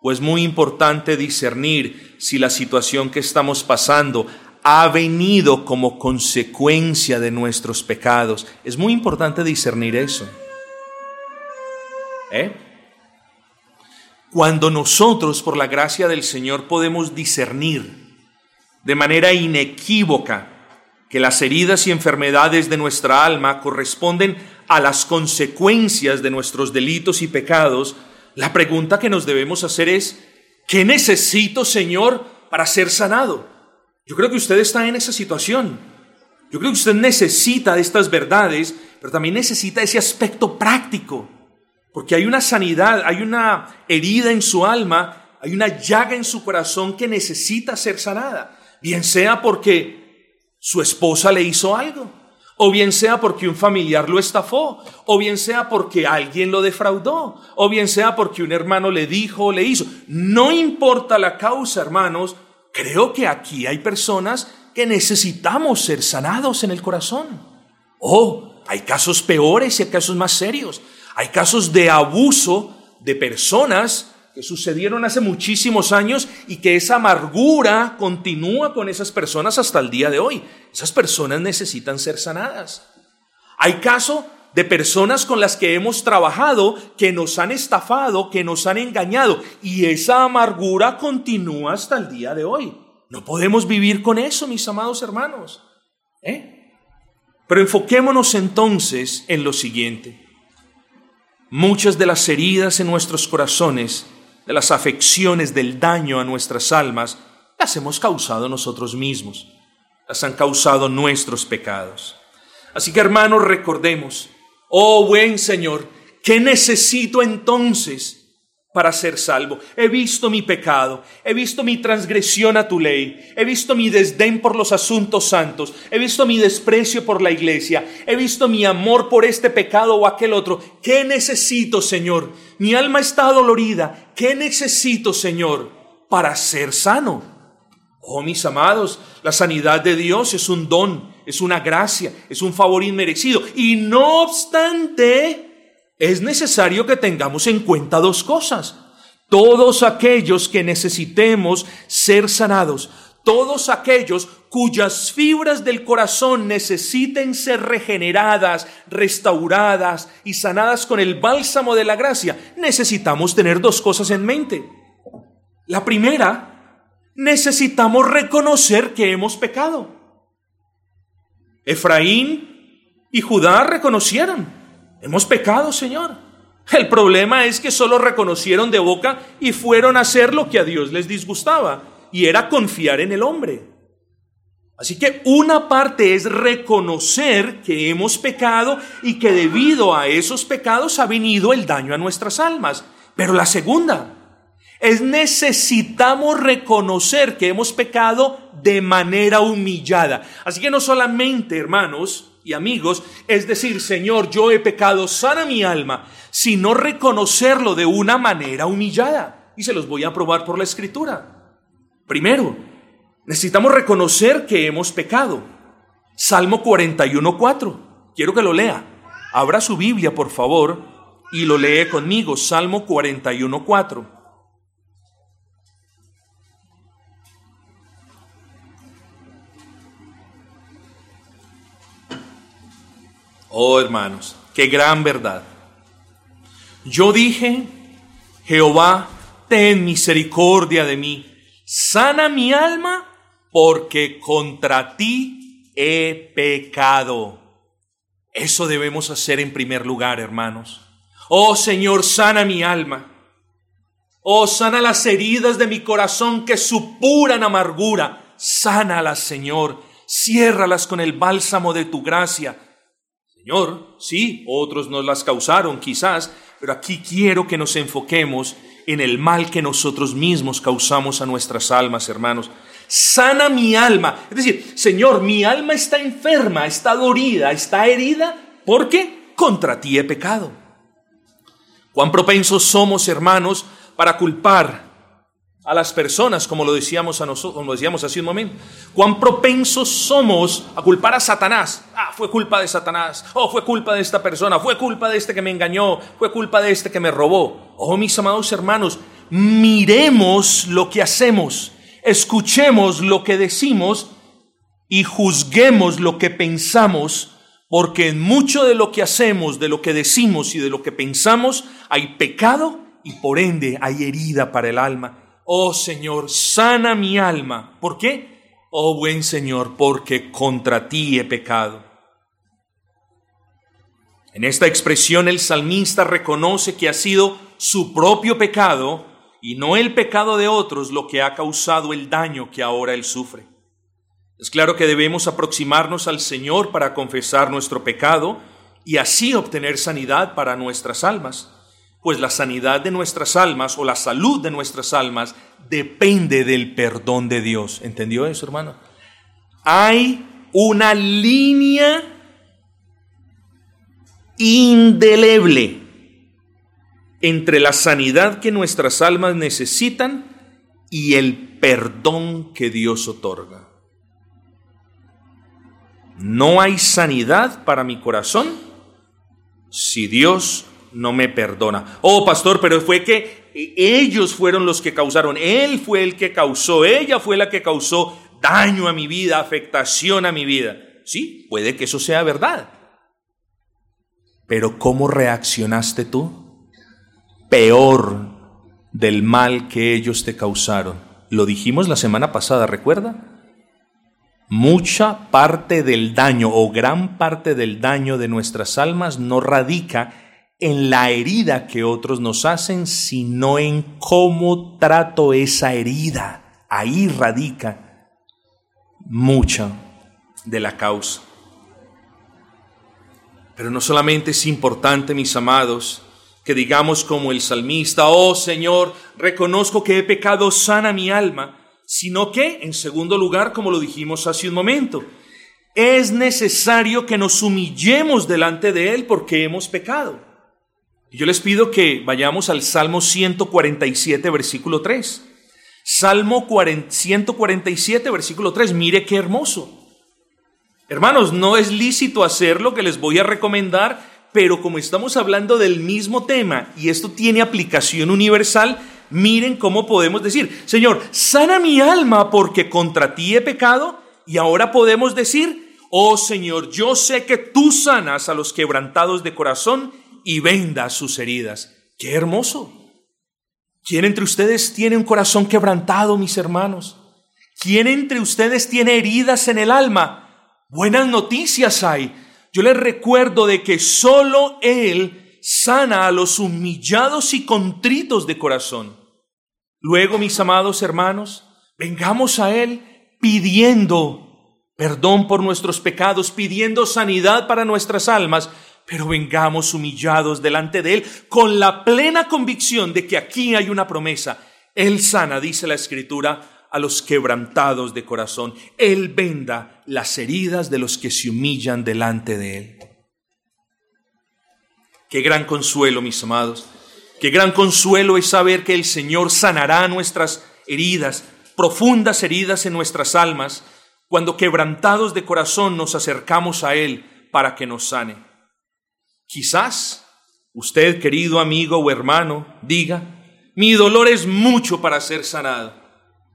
o es muy importante discernir si la situación que estamos pasando ha venido como consecuencia de nuestros pecados. Es muy importante discernir eso. ¿Eh? Cuando nosotros, por la gracia del Señor, podemos discernir de manera inequívoca que las heridas y enfermedades de nuestra alma corresponden a las consecuencias de nuestros delitos y pecados, la pregunta que nos debemos hacer es, ¿qué necesito, Señor, para ser sanado? Yo creo que usted está en esa situación. Yo creo que usted necesita estas verdades, pero también necesita ese aspecto práctico. Porque hay una sanidad, hay una herida en su alma, hay una llaga en su corazón que necesita ser sanada. Bien sea porque su esposa le hizo algo, o bien sea porque un familiar lo estafó, o bien sea porque alguien lo defraudó, o bien sea porque un hermano le dijo o le hizo. No importa la causa, hermanos, creo que aquí hay personas que necesitamos ser sanados en el corazón. Oh, hay casos peores y hay casos más serios. Hay casos de abuso de personas que sucedieron hace muchísimos años y que esa amargura continúa con esas personas hasta el día de hoy. Esas personas necesitan ser sanadas. Hay casos de personas con las que hemos trabajado, que nos han estafado, que nos han engañado, y esa amargura continúa hasta el día de hoy. No podemos vivir con eso, mis amados hermanos. ¿eh? Pero enfoquémonos entonces en lo siguiente. Muchas de las heridas en nuestros corazones, de las afecciones, del daño a nuestras almas, las hemos causado nosotros mismos, las han causado nuestros pecados. Así que hermanos, recordemos, Oh buen Señor, ¿qué necesito entonces para ser salvo? He visto mi pecado, he visto mi transgresión a tu ley, he visto mi desdén por los asuntos santos, he visto mi desprecio por la iglesia, he visto mi amor por este pecado o aquel otro. ¿Qué necesito, Señor? Mi alma está dolorida. ¿Qué necesito, Señor, para ser sano? Oh, mis amados, la sanidad de Dios es un don es una gracia, es un favor inmerecido. Y no obstante, es necesario que tengamos en cuenta dos cosas. Todos aquellos que necesitemos ser sanados, todos aquellos cuyas fibras del corazón necesiten ser regeneradas, restauradas y sanadas con el bálsamo de la gracia, necesitamos tener dos cosas en mente. La primera, necesitamos reconocer que hemos pecado. Efraín y Judá reconocieron, hemos pecado, Señor. El problema es que solo reconocieron de boca y fueron a hacer lo que a Dios les disgustaba y era confiar en el hombre. Así que una parte es reconocer que hemos pecado y que debido a esos pecados ha venido el daño a nuestras almas. Pero la segunda es necesitamos reconocer que hemos pecado de manera humillada. Así que no solamente, hermanos y amigos, es decir, Señor, yo he pecado, sana mi alma, sino reconocerlo de una manera humillada. Y se los voy a probar por la escritura. Primero, necesitamos reconocer que hemos pecado. Salmo 41.4. Quiero que lo lea. Abra su Biblia, por favor, y lo lee conmigo. Salmo 41.4. Oh hermanos, qué gran verdad. Yo dije, Jehová, ten misericordia de mí sana mi alma porque contra ti he pecado. Eso debemos hacer en primer lugar, hermanos. Oh Señor, sana mi alma. Oh, sana las heridas de mi corazón que supuran amargura. Sánalas, Señor. Ciérralas con el bálsamo de tu gracia. Señor, sí, otros nos las causaron quizás, pero aquí quiero que nos enfoquemos en el mal que nosotros mismos causamos a nuestras almas, hermanos. Sana mi alma. Es decir, Señor, mi alma está enferma, está dorida, está herida, porque contra ti he pecado. Cuán propensos somos, hermanos, para culpar a las personas, como lo decíamos a nosotros, como lo decíamos hace un momento. Cuán propensos somos a culpar a Satanás. Ah, fue culpa de Satanás. Oh, fue culpa de esta persona. Fue culpa de este que me engañó. Fue culpa de este que me robó. Oh, mis amados hermanos, miremos lo que hacemos. Escuchemos lo que decimos y juzguemos lo que pensamos, porque en mucho de lo que hacemos, de lo que decimos y de lo que pensamos, hay pecado y por ende hay herida para el alma. Oh Señor, sana mi alma. ¿Por qué? Oh buen Señor, porque contra ti he pecado. En esta expresión el salmista reconoce que ha sido su propio pecado y no el pecado de otros lo que ha causado el daño que ahora él sufre. Es claro que debemos aproximarnos al Señor para confesar nuestro pecado y así obtener sanidad para nuestras almas pues la sanidad de nuestras almas o la salud de nuestras almas depende del perdón de Dios. ¿Entendió eso, hermano? Hay una línea indeleble entre la sanidad que nuestras almas necesitan y el perdón que Dios otorga. No hay sanidad para mi corazón si Dios no me perdona. Oh, pastor, pero fue que ellos fueron los que causaron, él fue el que causó, ella fue la que causó daño a mi vida, afectación a mi vida. Sí, puede que eso sea verdad. Pero ¿cómo reaccionaste tú? Peor del mal que ellos te causaron. Lo dijimos la semana pasada, ¿recuerda? Mucha parte del daño o gran parte del daño de nuestras almas no radica en la herida que otros nos hacen, sino en cómo trato esa herida. Ahí radica mucha de la causa. Pero no solamente es importante, mis amados, que digamos como el salmista, oh Señor, reconozco que he pecado, sana mi alma, sino que, en segundo lugar, como lo dijimos hace un momento, es necesario que nos humillemos delante de Él porque hemos pecado. Yo les pido que vayamos al Salmo 147, versículo 3. Salmo 147, versículo 3. Mire qué hermoso. Hermanos, no es lícito hacer lo que les voy a recomendar, pero como estamos hablando del mismo tema y esto tiene aplicación universal, miren cómo podemos decir, Señor, sana mi alma porque contra ti he pecado y ahora podemos decir, oh Señor, yo sé que tú sanas a los quebrantados de corazón y vendas sus heridas. ¡Qué hermoso! ¿Quién entre ustedes tiene un corazón quebrantado, mis hermanos? ¿Quién entre ustedes tiene heridas en el alma? Buenas noticias hay. Yo les recuerdo de que solo Él sana a los humillados y contritos de corazón. Luego, mis amados hermanos, vengamos a Él pidiendo perdón por nuestros pecados, pidiendo sanidad para nuestras almas, pero vengamos humillados delante de Él con la plena convicción de que aquí hay una promesa. Él sana, dice la Escritura, a los quebrantados de corazón. Él venda las heridas de los que se humillan delante de Él. Qué gran consuelo, mis amados. Qué gran consuelo es saber que el Señor sanará nuestras heridas, profundas heridas en nuestras almas, cuando quebrantados de corazón nos acercamos a Él para que nos sane. Quizás usted, querido amigo o hermano, diga, mi dolor es mucho para ser sanado.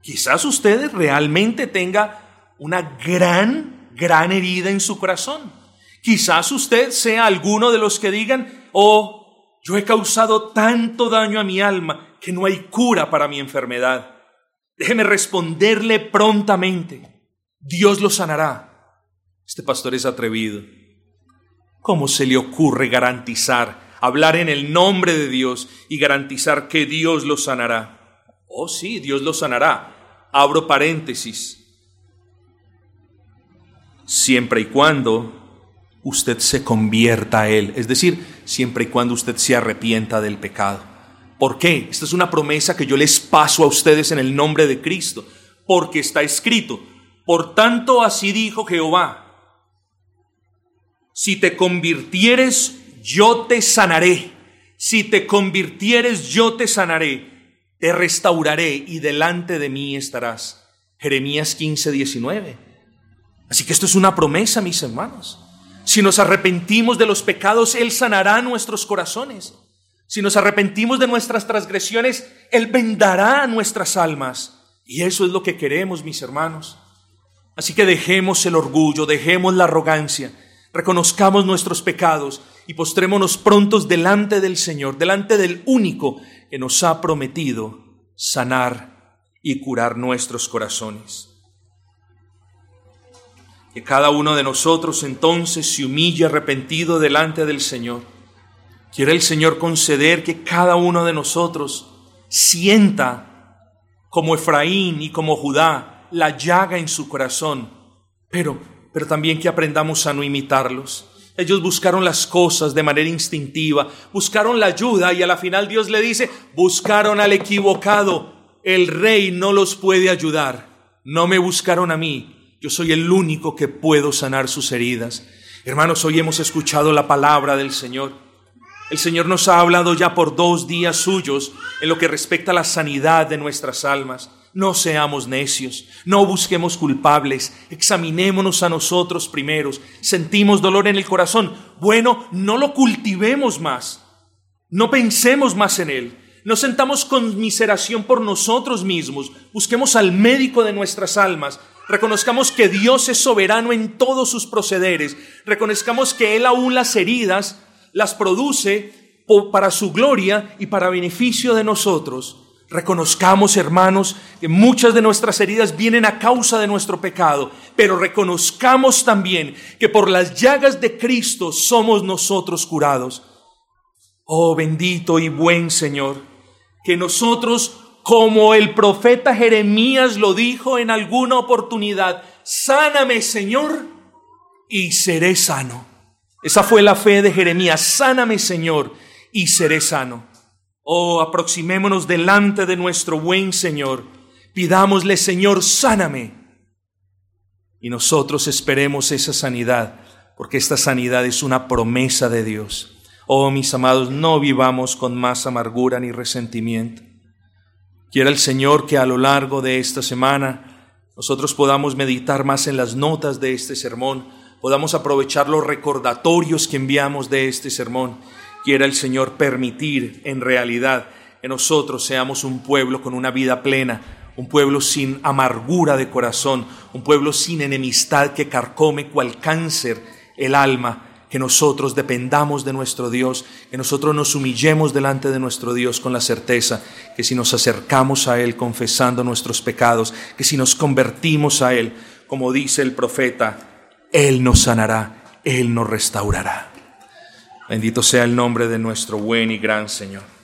Quizás usted realmente tenga una gran, gran herida en su corazón. Quizás usted sea alguno de los que digan, oh, yo he causado tanto daño a mi alma que no hay cura para mi enfermedad. Déjeme responderle prontamente. Dios lo sanará. Este pastor es atrevido. ¿Cómo se le ocurre garantizar, hablar en el nombre de Dios y garantizar que Dios lo sanará? Oh sí, Dios lo sanará. Abro paréntesis. Siempre y cuando usted se convierta a Él, es decir, siempre y cuando usted se arrepienta del pecado. ¿Por qué? Esta es una promesa que yo les paso a ustedes en el nombre de Cristo, porque está escrito, por tanto así dijo Jehová, si te convirtieres, yo te sanaré, si te convirtieres, yo te sanaré, te restauraré y delante de mí estarás. Jeremías 15, 19. Así que esto es una promesa, mis hermanos. Si nos arrepentimos de los pecados, Él sanará nuestros corazones. Si nos arrepentimos de nuestras transgresiones, Él vendará nuestras almas. Y eso es lo que queremos, mis hermanos. Así que dejemos el orgullo, dejemos la arrogancia, reconozcamos nuestros pecados y postrémonos prontos delante del Señor, delante del único que nos ha prometido sanar y curar nuestros corazones. Que cada uno de nosotros entonces se humille arrepentido delante del Señor. Quiere el Señor conceder que cada uno de nosotros sienta como Efraín y como Judá la llaga en su corazón, pero, pero también que aprendamos a no imitarlos. Ellos buscaron las cosas de manera instintiva, buscaron la ayuda y a la final Dios le dice, buscaron al equivocado, el rey no los puede ayudar, no me buscaron a mí, yo soy el único que puedo sanar sus heridas. Hermanos, hoy hemos escuchado la palabra del Señor. El Señor nos ha hablado ya por dos días suyos en lo que respecta a la sanidad de nuestras almas. No seamos necios, no busquemos culpables, examinémonos a nosotros primeros. Sentimos dolor en el corazón. Bueno, no lo cultivemos más. No pensemos más en él. No sentamos conmiseración por nosotros mismos. Busquemos al médico de nuestras almas Reconozcamos que Dios es soberano en todos sus procederes. Reconozcamos que Él aún las heridas las produce para su gloria y para beneficio de nosotros. Reconozcamos, hermanos, que muchas de nuestras heridas vienen a causa de nuestro pecado, pero reconozcamos también que por las llagas de Cristo somos nosotros curados. Oh bendito y buen Señor, que nosotros como el profeta Jeremías lo dijo en alguna oportunidad, sáname Señor y seré sano. Esa fue la fe de Jeremías, sáname Señor y seré sano. Oh, aproximémonos delante de nuestro buen Señor, pidámosle Señor, sáname. Y nosotros esperemos esa sanidad, porque esta sanidad es una promesa de Dios. Oh, mis amados, no vivamos con más amargura ni resentimiento. Quiera el Señor que a lo largo de esta semana nosotros podamos meditar más en las notas de este sermón, podamos aprovechar los recordatorios que enviamos de este sermón. Quiera el Señor permitir en realidad que nosotros seamos un pueblo con una vida plena, un pueblo sin amargura de corazón, un pueblo sin enemistad que carcome cual cáncer el alma, que nosotros dependamos de nuestro Dios, que nosotros nos humillemos delante de nuestro Dios con la certeza que si nos acercamos a Él confesando nuestros pecados, que si nos convertimos a Él, como dice el profeta, Él nos sanará, Él nos restaurará. Bendito sea el nombre de nuestro buen y gran Señor.